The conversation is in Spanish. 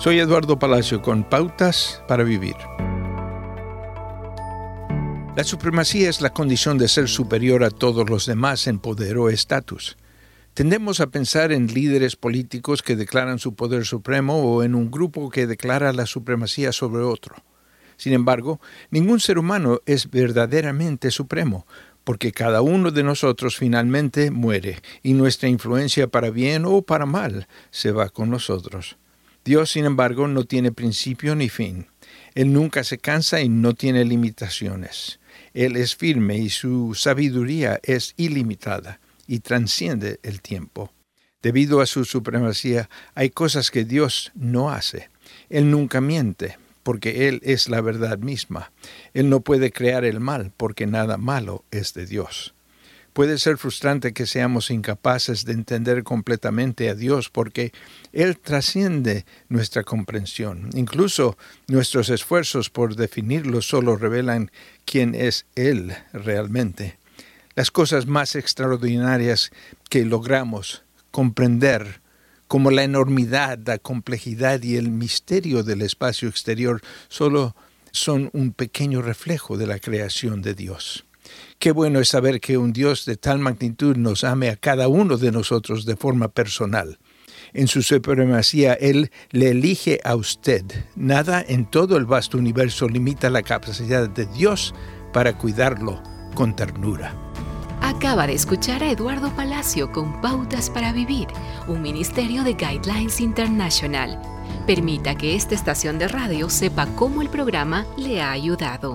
Soy Eduardo Palacio con Pautas para Vivir. La supremacía es la condición de ser superior a todos los demás en poder o estatus. Tendemos a pensar en líderes políticos que declaran su poder supremo o en un grupo que declara la supremacía sobre otro. Sin embargo, ningún ser humano es verdaderamente supremo, porque cada uno de nosotros finalmente muere y nuestra influencia para bien o para mal se va con nosotros. Dios, sin embargo, no tiene principio ni fin. Él nunca se cansa y no tiene limitaciones. Él es firme y su sabiduría es ilimitada y transciende el tiempo. Debido a su supremacía, hay cosas que Dios no hace. Él nunca miente, porque Él es la verdad misma. Él no puede crear el mal, porque nada malo es de Dios. Puede ser frustrante que seamos incapaces de entender completamente a Dios porque Él trasciende nuestra comprensión. Incluso nuestros esfuerzos por definirlo solo revelan quién es Él realmente. Las cosas más extraordinarias que logramos comprender, como la enormidad, la complejidad y el misterio del espacio exterior, solo son un pequeño reflejo de la creación de Dios. Qué bueno es saber que un Dios de tal magnitud nos ame a cada uno de nosotros de forma personal. En su supremacía, Él le elige a usted. Nada en todo el vasto universo limita la capacidad de Dios para cuidarlo con ternura. Acaba de escuchar a Eduardo Palacio con Pautas para Vivir, un ministerio de Guidelines International. Permita que esta estación de radio sepa cómo el programa le ha ayudado.